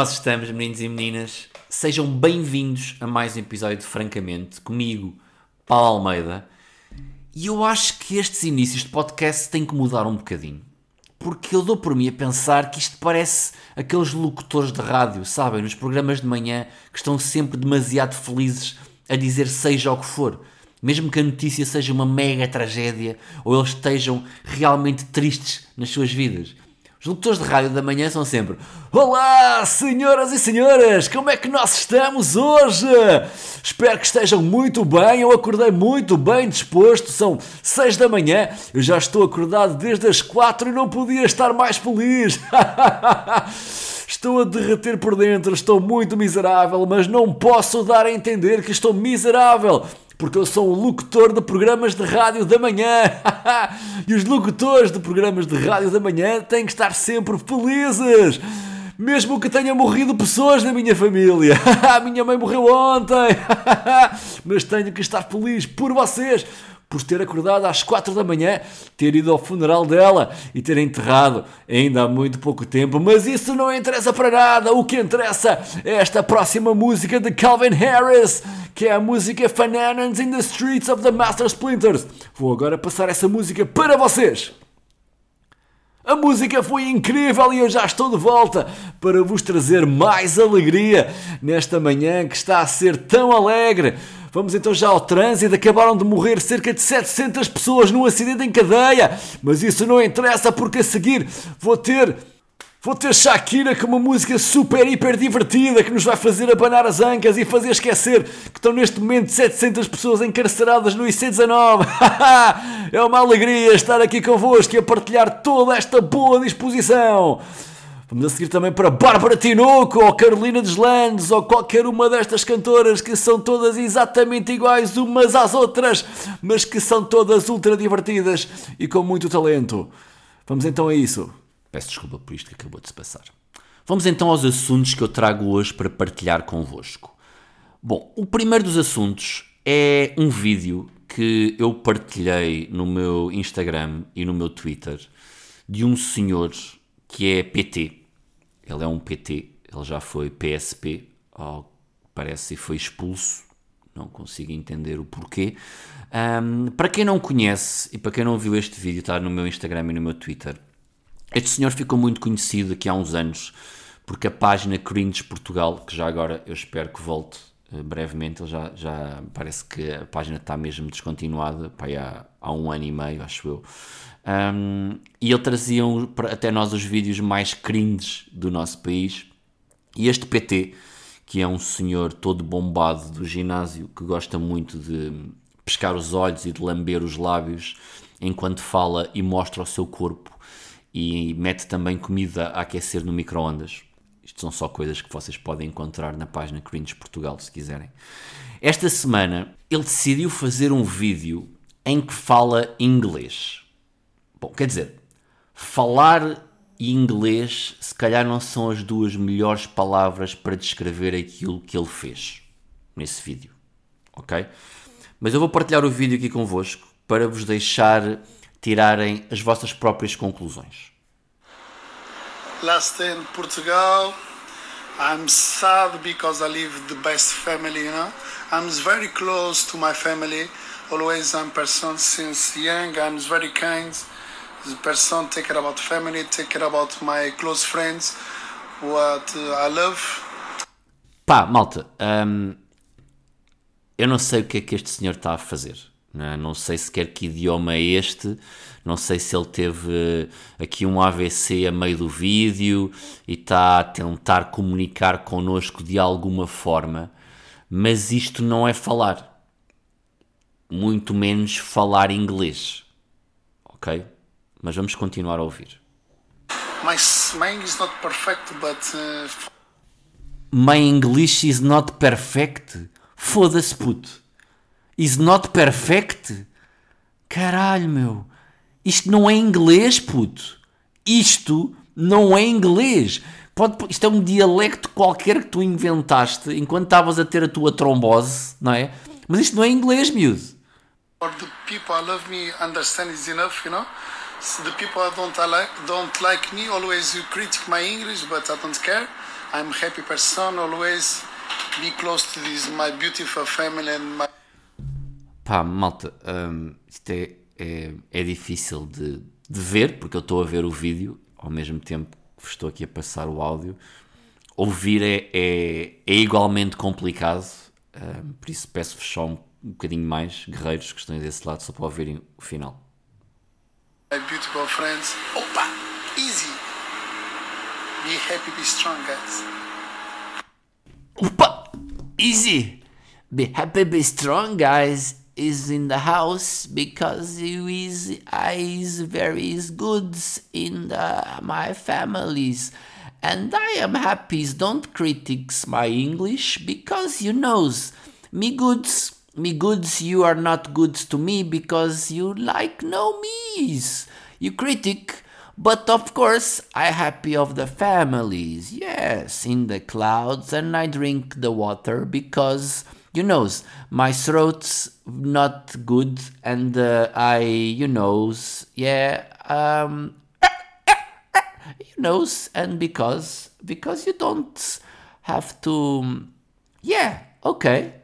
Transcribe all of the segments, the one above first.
nós estamos, meninos e meninas? Sejam bem-vindos a mais um episódio de Francamente, comigo, Paulo Almeida. E eu acho que estes inícios de podcast têm que mudar um bocadinho. Porque eu dou por mim a pensar que isto parece aqueles locutores de rádio, sabem, nos programas de manhã, que estão sempre demasiado felizes a dizer seja o que for. Mesmo que a notícia seja uma mega tragédia ou eles estejam realmente tristes nas suas vidas. Os locutores de rádio da manhã são sempre Olá, senhoras e senhores, como é que nós estamos hoje? Espero que estejam muito bem, eu acordei muito bem disposto, são 6 da manhã, eu já estou acordado desde as 4 e não podia estar mais feliz. Estou a derreter por dentro, estou muito miserável, mas não posso dar a entender que estou miserável porque eu sou um locutor de programas de rádio da manhã. e os locutores de programas de rádio da manhã têm que estar sempre felizes. Mesmo que tenham morrido pessoas na minha família. A minha mãe morreu ontem. Mas tenho que estar feliz por vocês por ter acordado às quatro da manhã, ter ido ao funeral dela e ter enterrado ainda há muito pouco tempo. Mas isso não interessa para nada. O que interessa é esta próxima música de Calvin Harris, que é a música Fananans in the Streets of the Master Splinters. Vou agora passar essa música para vocês. A música foi incrível e eu já estou de volta para vos trazer mais alegria nesta manhã que está a ser tão alegre. Vamos então já ao trânsito. Acabaram de morrer cerca de 700 pessoas num acidente em cadeia. Mas isso não interessa porque a seguir vou ter. Vou ter Shakira com uma música super, hiper divertida que nos vai fazer abanar as ancas e fazer esquecer que estão neste momento 700 pessoas encarceradas no IC19. é uma alegria estar aqui convosco e a partilhar toda esta boa disposição. Vamos a seguir também para Bárbara Tinoco ou Carolina Deslandes ou qualquer uma destas cantoras que são todas exatamente iguais umas às outras, mas que são todas ultra divertidas e com muito talento. Vamos então a isso. Peço desculpa por isto que acabou de se passar. Vamos então aos assuntos que eu trago hoje para partilhar convosco. Bom, o primeiro dos assuntos é um vídeo que eu partilhei no meu Instagram e no meu Twitter de um senhor que é PT, ele é um PT, ele já foi PSP, parece que foi expulso, não consigo entender o porquê. Um, para quem não conhece e para quem não viu este vídeo, está no meu Instagram e no meu Twitter. Este senhor ficou muito conhecido aqui há uns anos porque a página Cringe Portugal, que já agora eu espero que volte brevemente, ele já, já parece que a página está mesmo descontinuada pá, há, há um ano e meio, acho eu. Um, e ele trazia até nós os vídeos mais cringes do nosso país. E este PT, que é um senhor todo bombado do ginásio, que gosta muito de pescar os olhos e de lamber os lábios enquanto fala e mostra o seu corpo e mete também comida a aquecer no micro-ondas. Isto são só coisas que vocês podem encontrar na página Cringe Portugal, se quiserem. Esta semana ele decidiu fazer um vídeo em que fala inglês. Bom, quer dizer, falar e inglês se calhar não são as duas melhores palavras para descrever aquilo que ele fez nesse vídeo, ok? Mas eu vou partilhar o vídeo aqui convosco para vos deixar tirarem as vossas próprias conclusões. Last day in Portugal, I'm sad because I live the best family, you know. I'm very close to my family. Always I'm person since young. I'm very kind. the person take care about family, take care about my close friends, what I love. Pá, malta, hum, eu não sei o que é que este senhor está a fazer. Não, é? não sei sequer que idioma é este, não sei se ele teve aqui um AVC a meio do vídeo e está a tentar comunicar connosco de alguma forma, mas isto não é falar, muito menos falar inglês, ok? mas vamos continuar a ouvir. My, my English is not perfect, but. Uh... My English is not perfect? Foda-se, puto. Is not perfect? Caralho, meu. Isto não é inglês, puto. Isto não é inglês. Pode, isto é um dialecto qualquer que tu inventaste enquanto estavas a ter a tua trombose, não é? Mas isto não é inglês, miúdo. For the people I love me understand is enough, you know? So the people don't like don't like me always you critic my English, but I don't care. I'm happy person. Always be close to this my beautiful family and my. Pá, malta, hum, isto é, é, é difícil de, de ver, porque eu estou a ver o vídeo ao mesmo tempo que estou aqui a passar o áudio. Ouvir é, é, é igualmente complicado, hum, por isso peço-vos só um, um bocadinho mais, guerreiros que estão desse lado, só para ouvirem o final. my beautiful friends. Opa! Easy. Be happy, be strong, guys. Opa! Easy! Be happy, be strong, guys. Is in the house because he is, I is very good in the, my families. And I am happy. Don't critics my English because you knows me goods. Me goods, you are not good to me because you like no me's. You critic, but of course I happy of the families. Yes, in the clouds, and I drink the water because you knows my throat's not good, and uh, I you knows yeah um you knows, and because because you don't have to yeah okay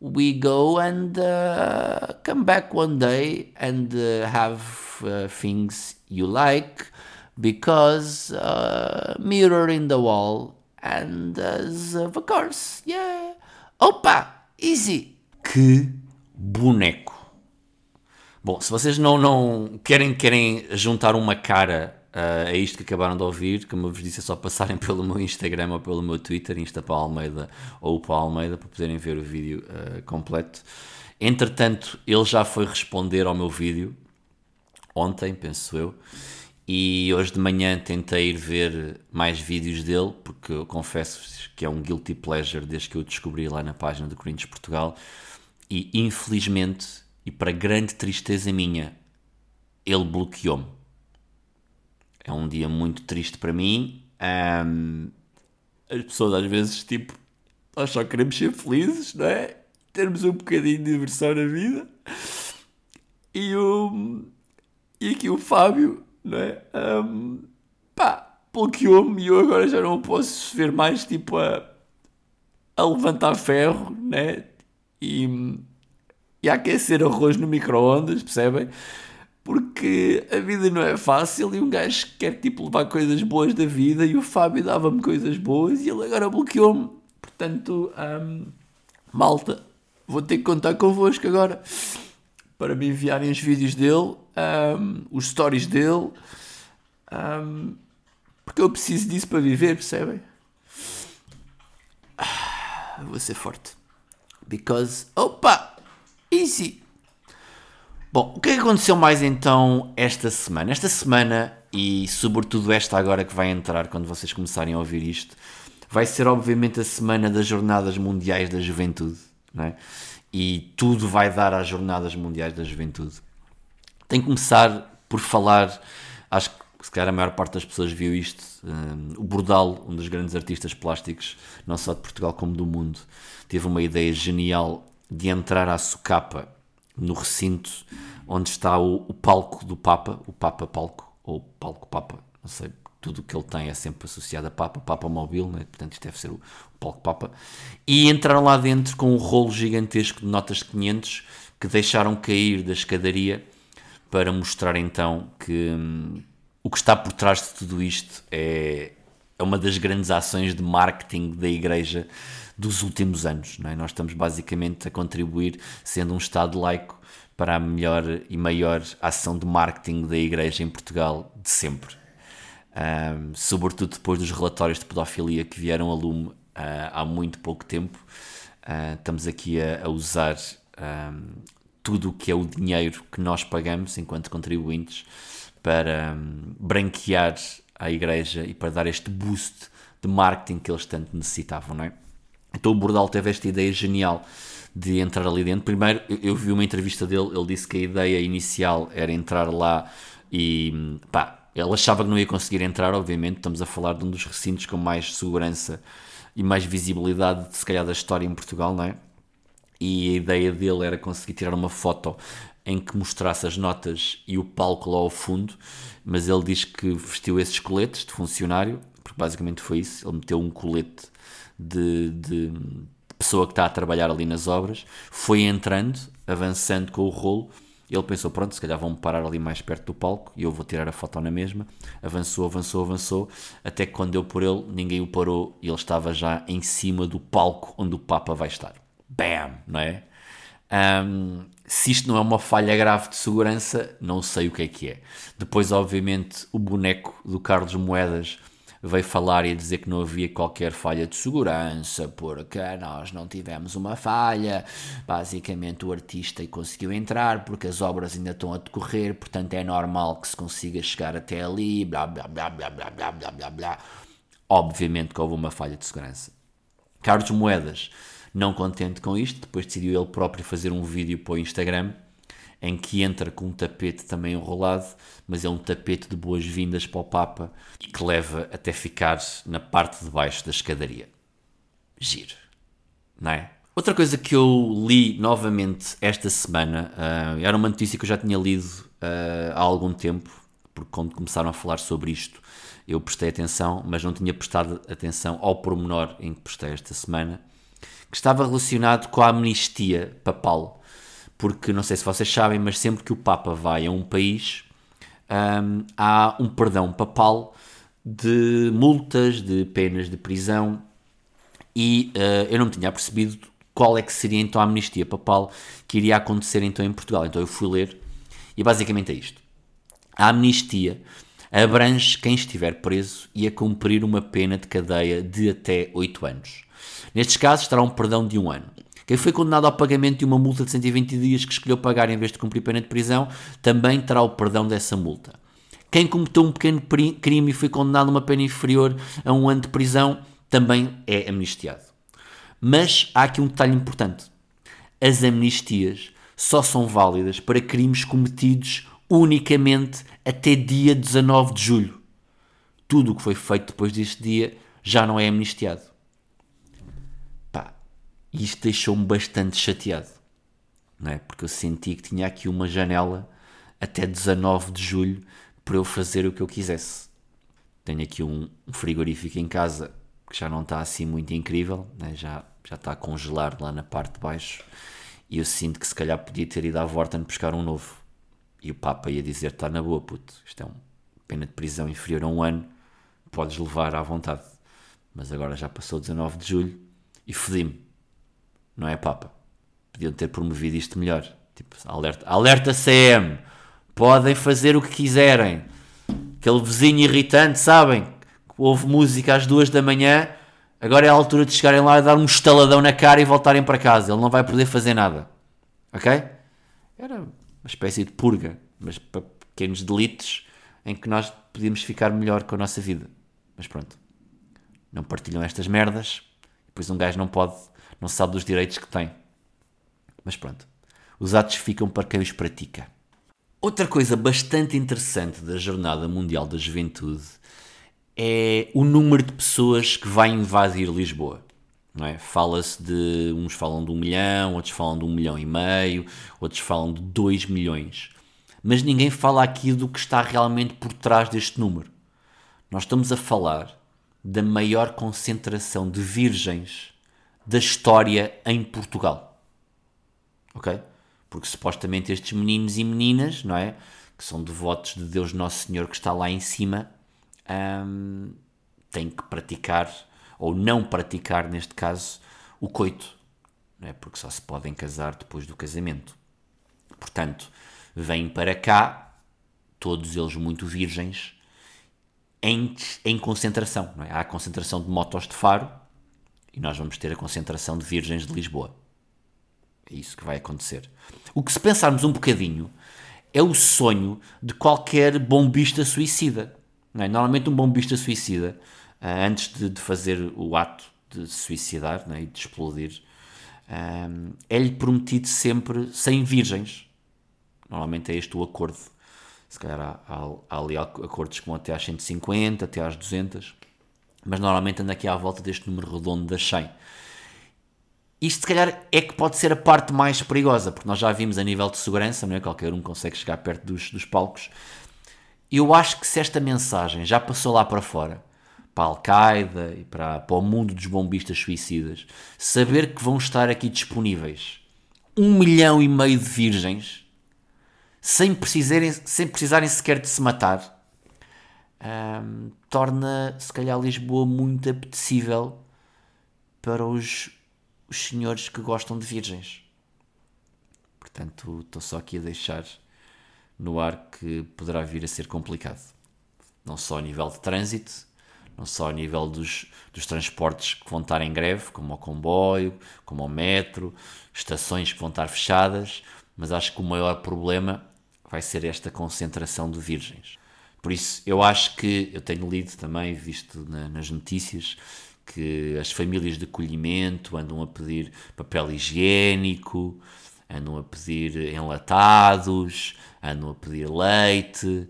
we go and uh, come back one day and uh, have uh, things you like because uh, mirror in the wall and of course yeah. Opa easy que boneco bom se vocês não não querem querem juntar uma cara uh, a isto que acabaram de ouvir, como eu vos disse, é só passarem pelo meu Instagram ou pelo meu Twitter, Insta para Almeida ou para Almeida, para poderem ver o vídeo uh, completo. Entretanto, ele já foi responder ao meu vídeo, ontem, penso eu, e hoje de manhã tentei ir ver mais vídeos dele, porque eu confesso que é um guilty pleasure desde que eu descobri lá na página do Corinthians Portugal, e infelizmente, e para grande tristeza minha, ele bloqueou-me é um dia muito triste para mim. Um, as pessoas às vezes, tipo, nós só queremos ser felizes, não é? Termos um bocadinho de diversão na vida. E o. E aqui o Fábio, não é? Um, pá, bloqueou-me e eu agora já não posso ver mais, tipo, a, a levantar ferro, né? E, e a aquecer arroz no micro-ondas, percebem? porque a vida não é fácil e um gajo quer tipo levar coisas boas da vida e o Fábio dava-me coisas boas e ele agora bloqueou-me. Portanto, um, malta, vou ter que contar convosco agora para me enviarem os vídeos dele, um, os stories dele, um, porque eu preciso disso para viver, percebem? Ah, vou ser forte. Because, opa, easy. Bom, o que é que aconteceu mais então esta semana? Esta semana, e sobretudo esta agora que vai entrar quando vocês começarem a ouvir isto, vai ser obviamente a semana das Jornadas Mundiais da Juventude, não é? E tudo vai dar às Jornadas Mundiais da Juventude. Tem que começar por falar, acho que se calhar a maior parte das pessoas viu isto, um, o Bordal, um dos grandes artistas plásticos, não só de Portugal como do mundo, teve uma ideia genial de entrar à socapa no recinto onde está o, o, palco do Papa, o Papa Palco, ou Palco Papa, não sei, tudo o que ele tem é sempre associado a Papa, Papa Móvel, né? portanto isto deve ser o, o Palco Papa, e entraram lá dentro com um rolo gigantesco de notas de 500 que deixaram cair da escadaria para mostrar então que hum, o que está por trás de tudo isto é, é uma das grandes ações de marketing da Igreja dos últimos anos. Não é? Nós estamos basicamente a contribuir, sendo um Estado laico, para a melhor e maior ação de marketing da Igreja em Portugal de sempre. Um, sobretudo depois dos relatórios de pedofilia que vieram a lume uh, há muito pouco tempo. Uh, estamos aqui a, a usar um, tudo o que é o dinheiro que nós pagamos enquanto contribuintes para um, branquear a Igreja e para dar este boost de marketing que eles tanto necessitavam, não é? Então o Bordal teve esta ideia genial de entrar ali dentro. Primeiro, eu vi uma entrevista dele, ele disse que a ideia inicial era entrar lá e pá, ele achava que não ia conseguir entrar, obviamente. Estamos a falar de um dos recintos com mais segurança e mais visibilidade, se calhar, da história em Portugal, não é? E a ideia dele era conseguir tirar uma foto em que mostrasse as notas e o palco lá ao fundo, mas ele diz que vestiu esses coletes de funcionário, porque basicamente foi isso, ele meteu um colete de, de pessoa que está a trabalhar ali nas obras, foi entrando, avançando com o rolo, ele pensou, pronto, se calhar vão parar ali mais perto do palco e eu vou tirar a foto na mesma. Avançou, avançou, avançou, até que quando deu por ele, ninguém o parou e ele estava já em cima do palco onde o Papa vai estar. Bam! Não é? Um, se isto não é uma falha grave de segurança, não sei o que é que é. Depois, obviamente, o boneco do Carlos Moedas veio falar e dizer que não havia qualquer falha de segurança, porque nós não tivemos uma falha. Basicamente, o artista conseguiu entrar porque as obras ainda estão a decorrer, portanto, é normal que se consiga chegar até ali. Blá blá blá blá blá blá blá blá blá. Obviamente que houve uma falha de segurança. Carlos Moedas, não contente com isto, depois decidiu ele próprio fazer um vídeo para o Instagram em que entra com um tapete também enrolado, mas é um tapete de boas-vindas para o Papa e que leva até ficar na parte de baixo da escadaria. Giro, não é? Outra coisa que eu li novamente esta semana uh, era uma notícia que eu já tinha lido uh, há algum tempo, porque quando começaram a falar sobre isto eu prestei atenção, mas não tinha prestado atenção ao pormenor em que prestei esta semana, que estava relacionado com a amnistia papal porque não sei se vocês sabem, mas sempre que o Papa vai a um país, um, há um perdão papal de multas, de penas de prisão, e uh, eu não me tinha percebido qual é que seria então a amnistia papal que iria acontecer então em Portugal. Então eu fui ler, e basicamente é isto. A amnistia abrange quem estiver preso e a cumprir uma pena de cadeia de até 8 anos. Nestes casos terá um perdão de um ano. Quem foi condenado ao pagamento de uma multa de 120 dias que escolheu pagar em vez de cumprir pena de prisão também terá o perdão dessa multa. Quem cometeu um pequeno crime e foi condenado a uma pena inferior a um ano de prisão também é amnistiado. Mas há aqui um detalhe importante: as amnistias só são válidas para crimes cometidos unicamente até dia 19 de julho. Tudo o que foi feito depois deste dia já não é amnistiado. E isto deixou-me bastante chateado, não é? Porque eu senti que tinha aqui uma janela até 19 de julho para eu fazer o que eu quisesse. Tenho aqui um frigorífico em casa que já não está assim muito incrível, né? já, já está a congelar lá na parte de baixo. E eu sinto que se calhar podia ter ido à Vorten buscar um novo. E o Papa ia dizer: está na boa, puto, isto é uma pena de prisão inferior a um ano, podes levar à vontade. Mas agora já passou 19 de julho e fodi-me não é, Papa? Podiam ter promovido isto melhor. Tipo, alerta, alerta CM, podem fazer o que quiserem. Aquele vizinho irritante, sabem? Houve música às duas da manhã, agora é a altura de chegarem lá e dar um estaladão na cara e voltarem para casa. Ele não vai poder fazer nada. Ok? Era uma espécie de purga, mas para pequenos delitos em que nós podíamos ficar melhor com a nossa vida. Mas pronto, não partilham estas merdas, depois um gajo não pode não sabe dos direitos que tem. Mas pronto, os atos ficam para quem os pratica. Outra coisa bastante interessante da Jornada Mundial da Juventude é o número de pessoas que vai invadir Lisboa. É? Fala-se de. Uns falam de um milhão, outros falam de um milhão e meio, outros falam de dois milhões. Mas ninguém fala aqui do que está realmente por trás deste número. Nós estamos a falar da maior concentração de virgens da história em Portugal. Ok? Porque supostamente estes meninos e meninas, não é? Que são devotos de Deus Nosso Senhor que está lá em cima, hum, têm que praticar, ou não praticar, neste caso, o coito. Não é? Porque só se podem casar depois do casamento. Portanto, vêm para cá, todos eles muito virgens, em, em concentração. É? Há a concentração de motos de faro, e nós vamos ter a concentração de virgens de Lisboa. É isso que vai acontecer. O que, se pensarmos um bocadinho, é o sonho de qualquer bombista suicida. É? Normalmente, um bombista suicida, ah, antes de, de, fazer o ato de se suicidar é? e de explodir, ah, é-lhe prometido sempre 100 virgens. Normalmente é este o acordo. Se calhar há, há, há ali acordos com até às 150, até às 200 mas normalmente anda aqui à volta deste número redondo das 100. isto se calhar é que pode ser a parte mais perigosa, porque nós já vimos a nível de segurança, não é? Qualquer um consegue chegar perto dos, dos palcos. Eu acho que se esta mensagem já passou lá para fora, para a Al-Qaeda e para, para o mundo dos bombistas suicidas, saber que vão estar aqui disponíveis um milhão e meio de virgens, sem precisarem, sem precisarem sequer de se matar, hum, torna se calhar Lisboa muito apetecível para os, os senhores que gostam de virgens. Portanto, estou só aqui a deixar no ar que poderá vir a ser complicado. Não só a nível de trânsito, não só a nível dos, dos transportes que vão estar em greve, como o comboio, como o metro, estações que vão estar fechadas, mas acho que o maior problema vai ser esta concentração de virgens. Por isso, eu acho que, eu tenho lido também, visto na, nas notícias, que as famílias de acolhimento andam a pedir papel higiênico, andam a pedir enlatados, andam a pedir leite.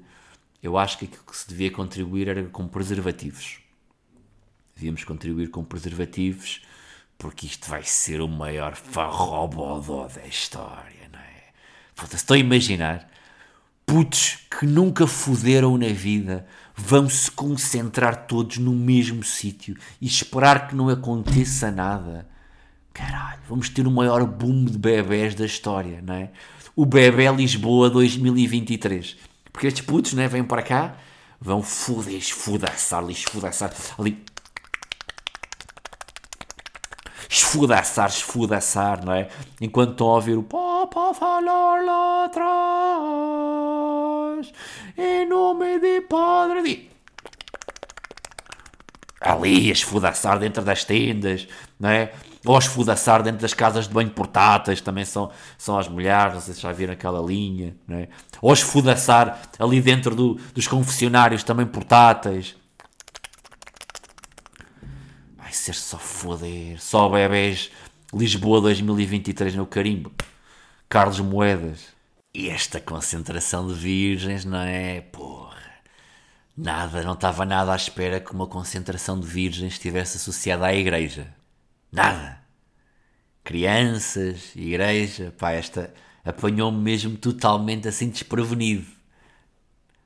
Eu acho que aquilo que se devia contribuir era com preservativos. Devíamos contribuir com preservativos, porque isto vai ser o maior farrobodó da história, não é? Estou a imaginar putos que nunca fuderam na vida vão se concentrar todos no mesmo sítio e esperar que não aconteça nada. Caralho, vamos ter o maior boom de bebés da história, não é? O bebê Lisboa 2023. Porque estes putos, né, vêm para cá, vão foder, esfudaçar ali, esfudaçar ali. Esfudaçar, esfudaçar, não é? Enquanto estão a ouvir o Papa falar lá atrás, em nome de Padre ali a esfudaçar dentro das tendas, não é? Ou a esfudaçar dentro das casas de banho portáteis, também são, são as mulheres, não sei se já viram aquela linha, não é? Ou a esfudaçar ali dentro do, dos confessionários também portáteis. Vai ser só foder, só bebês Lisboa 2023 no carimbo. Carlos Moedas. E esta concentração de virgens, não é? Porra. Nada, não estava nada à espera que uma concentração de virgens estivesse associada à igreja. Nada. Crianças, igreja, pá, esta apanhou-me mesmo totalmente assim desprevenido.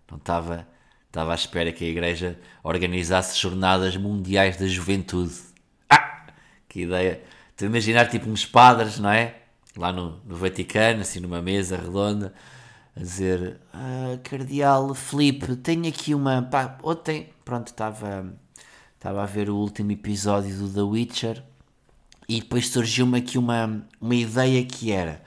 Não estava, estava à espera que a igreja organizasse jornadas mundiais da juventude. Ah! Que ideia! A imaginar tipo uns padres, não é? Lá no, no Vaticano, assim numa mesa redonda, a dizer: ah, Cardeal Felipe, tenho aqui uma. Pá, ontem, pronto, estava, estava a ver o último episódio do The Witcher e depois surgiu-me aqui uma, uma ideia que era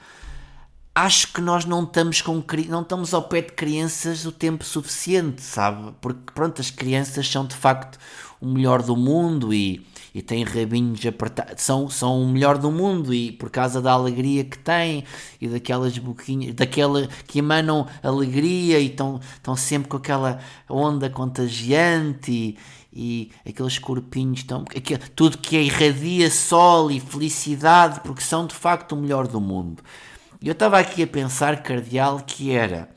acho que nós não estamos com não estamos ao pé de crianças o tempo suficiente, sabe? Porque pronto, as crianças são de facto o melhor do mundo e, e têm rabinhos apertados, são, são o melhor do mundo e por causa da alegria que têm e daquelas boquinhas, daquela que emanam alegria e estão, estão sempre com aquela onda contagiante e, e aqueles corpinhos tão. Aquilo, tudo que irradia sol e felicidade, porque são de facto o melhor do mundo. Eu estava aqui a pensar, cardeal, que era.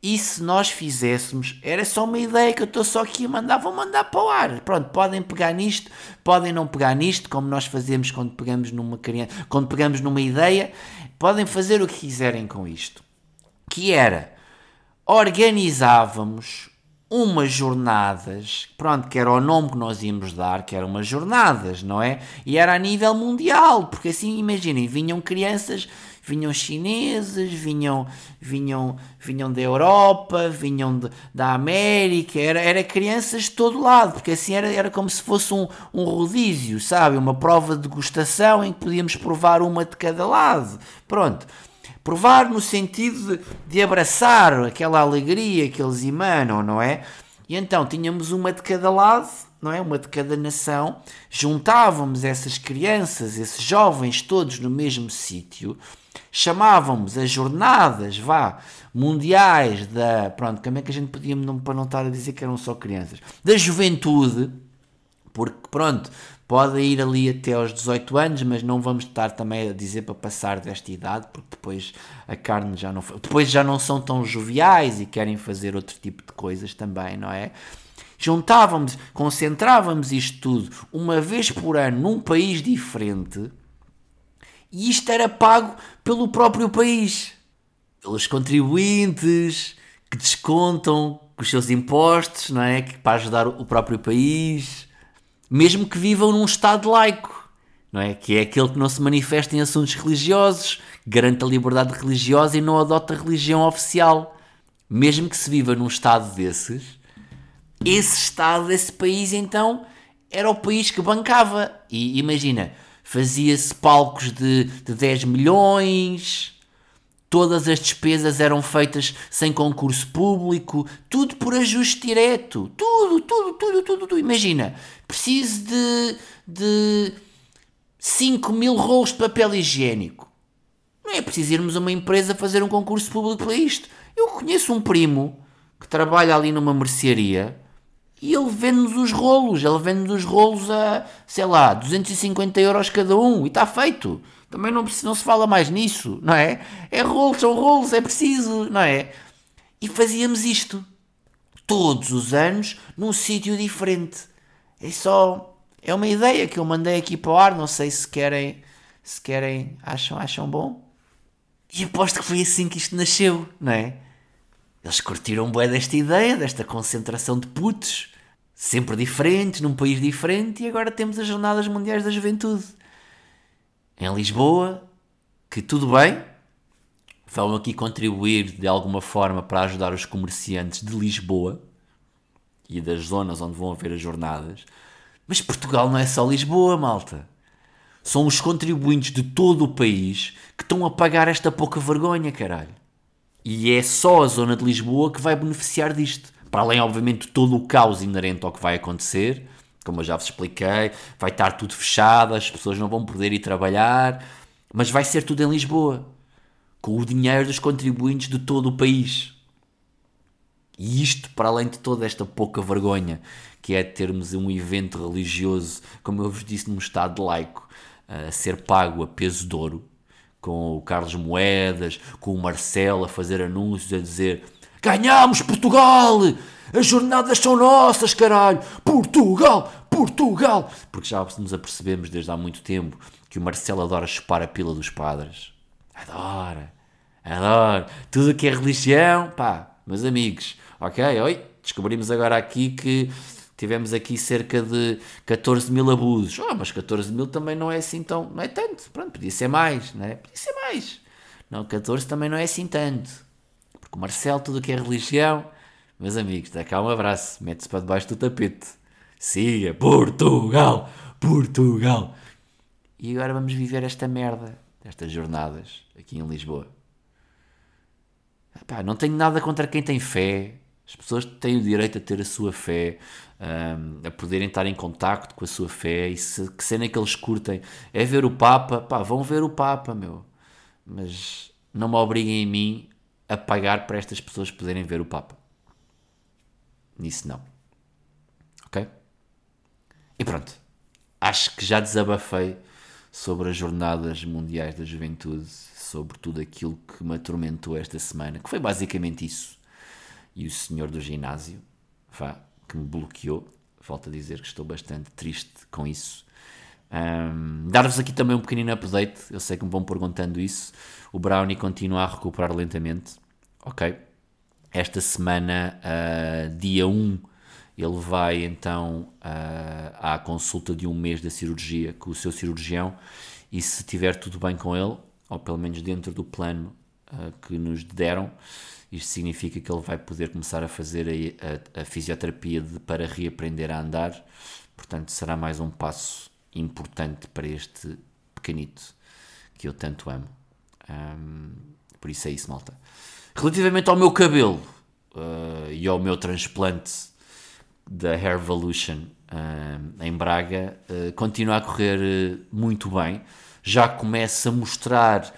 E se nós fizéssemos, era só uma ideia que eu estou só aqui a mandar, vou mandar para o ar. Pronto, podem pegar nisto, podem não pegar nisto, como nós fazemos quando pegamos numa criança, quando pegamos numa ideia, podem fazer o que quiserem com isto. Que era organizávamos umas jornadas, pronto, que era o nome que nós íamos dar, que eram umas jornadas, não é? E era a nível mundial, porque assim, imaginem, vinham crianças, vinham chineses, vinham, vinham, vinham da Europa, vinham de, da América, era, era crianças de todo lado, porque assim era, era como se fosse um, um rodízio, sabe? Uma prova de degustação em que podíamos provar uma de cada lado. Pronto. Provar no sentido de, de abraçar aquela alegria que eles emanam, não é? E então tínhamos uma de cada lado, não é? Uma de cada nação, juntávamos essas crianças, esses jovens todos no mesmo sítio, chamávamos as jornadas, vá, mundiais da, pronto, como é que a gente podia, não, para não estar a dizer que eram só crianças, da juventude, porque pronto, pode ir ali até aos 18 anos, mas não vamos estar também a dizer para passar desta idade, porque depois a carne já não depois já não são tão joviais e querem fazer outro tipo de coisas também, não é? Juntávamos, concentrávamos isto tudo uma vez por ano num país diferente E isto era pago pelo próprio país, pelos contribuintes que descontam os seus impostos, não é? Que para ajudar o próprio país, mesmo que vivam num Estado laico, não é? Que é aquele que não se manifesta em assuntos religiosos, garante a liberdade religiosa e não adota religião oficial. Mesmo que se viva num Estado desses, esse Estado, esse país, então, era o país que bancava. E imagina, fazia-se palcos de, de 10 milhões, todas as despesas eram feitas sem concurso público, tudo por ajuste direto. Tudo, tudo, tudo, tudo, tudo. Imagina, preciso de, de 5 mil rolos de papel higiênico. Não é preciso irmos a uma empresa fazer um concurso público para isto. Eu conheço um primo que trabalha ali numa mercearia e ele vende-nos os rolos. Ele vende-nos os rolos a, sei lá, 250 euros cada um e está feito. Também não, não se fala mais nisso, não é? É rolos, são rolos, é preciso, não é? E fazíamos isto todos os anos num sítio diferente. É só. É uma ideia que eu mandei aqui para o ar, não sei se querem. Se querem, acham, acham bom. E aposto que foi assim que isto nasceu, não é? Eles curtiram bem desta ideia, desta concentração de putos, sempre diferentes, num país diferente, e agora temos as Jornadas Mundiais da Juventude em Lisboa, que tudo bem, vão aqui contribuir de alguma forma para ajudar os comerciantes de Lisboa e das zonas onde vão haver as jornadas. Mas Portugal não é só Lisboa, malta. São os contribuintes de todo o país que estão a pagar esta pouca vergonha, caralho. E é só a zona de Lisboa que vai beneficiar disto. Para além, obviamente, de todo o caos inerente ao que vai acontecer, como eu já vos expliquei, vai estar tudo fechado, as pessoas não vão poder ir trabalhar, mas vai ser tudo em Lisboa, com o dinheiro dos contribuintes de todo o país. E isto, para além de toda esta pouca vergonha que é termos um evento religioso, como eu vos disse, num Estado laico, a ser pago a peso de ouro, com o Carlos Moedas, com o Marcelo a fazer anúncios a dizer Ganhamos Portugal! As jornadas são nossas, caralho! Portugal! Portugal! Porque já nos apercebemos desde há muito tempo que o Marcelo adora chupar a pila dos padres. Adora! Adora! Tudo que é religião, pá, meus amigos, ok? Oi, descobrimos agora aqui que tivemos aqui cerca de 14 mil abusos. Oh, mas 14 mil também não é assim tão. Não é tanto. Pronto, podia ser mais, não é? Podia ser mais. Não, 14 também não é assim tanto. Porque o Marcelo, tudo que é religião, meus amigos, dá cá um abraço, mete-se para debaixo do tapete. Siga, Portugal, Portugal. E agora vamos viver esta merda, estas jornadas aqui em Lisboa. Epá, não tenho nada contra quem tem fé. As pessoas têm o direito a ter a sua fé, um, a poderem estar em contacto com a sua fé. E se que cena que eles curtem é ver o Papa, pá, vão ver o Papa, meu. Mas não me obriguem a mim a pagar para estas pessoas poderem ver o Papa. Nisso não. Ok? E pronto. Acho que já desabafei sobre as Jornadas Mundiais da Juventude, sobre tudo aquilo que me atormentou esta semana, que foi basicamente isso. E o senhor do ginásio, vá, que me bloqueou. Volto a dizer que estou bastante triste com isso. Um, Dar-vos aqui também um pequenino update. Eu sei que me vão perguntando isso. O Brownie continua a recuperar lentamente. Ok. Esta semana, uh, dia 1, ele vai então uh, à consulta de um mês da cirurgia com o seu cirurgião e se tiver tudo bem com ele, ou pelo menos dentro do plano uh, que nos deram, isto significa que ele vai poder começar a fazer a, a, a fisioterapia de, para reaprender a andar. Portanto, será mais um passo importante para este pequenito que eu tanto amo. Um, por isso é isso, malta. Relativamente ao meu cabelo uh, e ao meu transplante da Hairvolution uh, em Braga uh, continua a correr muito bem. Já começa a mostrar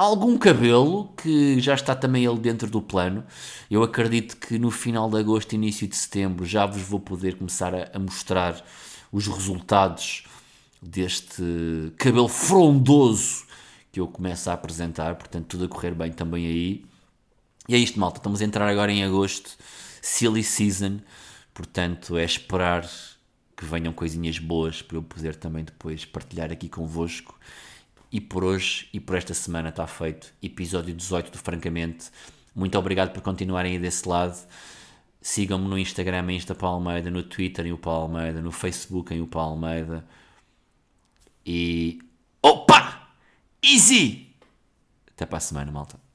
algum cabelo que já está também ele dentro do plano. Eu acredito que no final de agosto, início de setembro, já vos vou poder começar a, a mostrar os resultados deste cabelo frondoso que eu começo a apresentar. Portanto, tudo a correr bem também aí. E é isto, malta. Estamos a entrar agora em agosto, silly season. Portanto, é esperar que venham coisinhas boas para eu poder também depois partilhar aqui convosco E por hoje e por esta semana está feito. Episódio 18 do Francamente. Muito obrigado por continuarem aí desse lado. Sigam-me no Instagram em Insta Palmeida, no Twitter em o Palmeida, no Facebook em o Palmeida. E. Opa! Easy! Até para a semana, malta.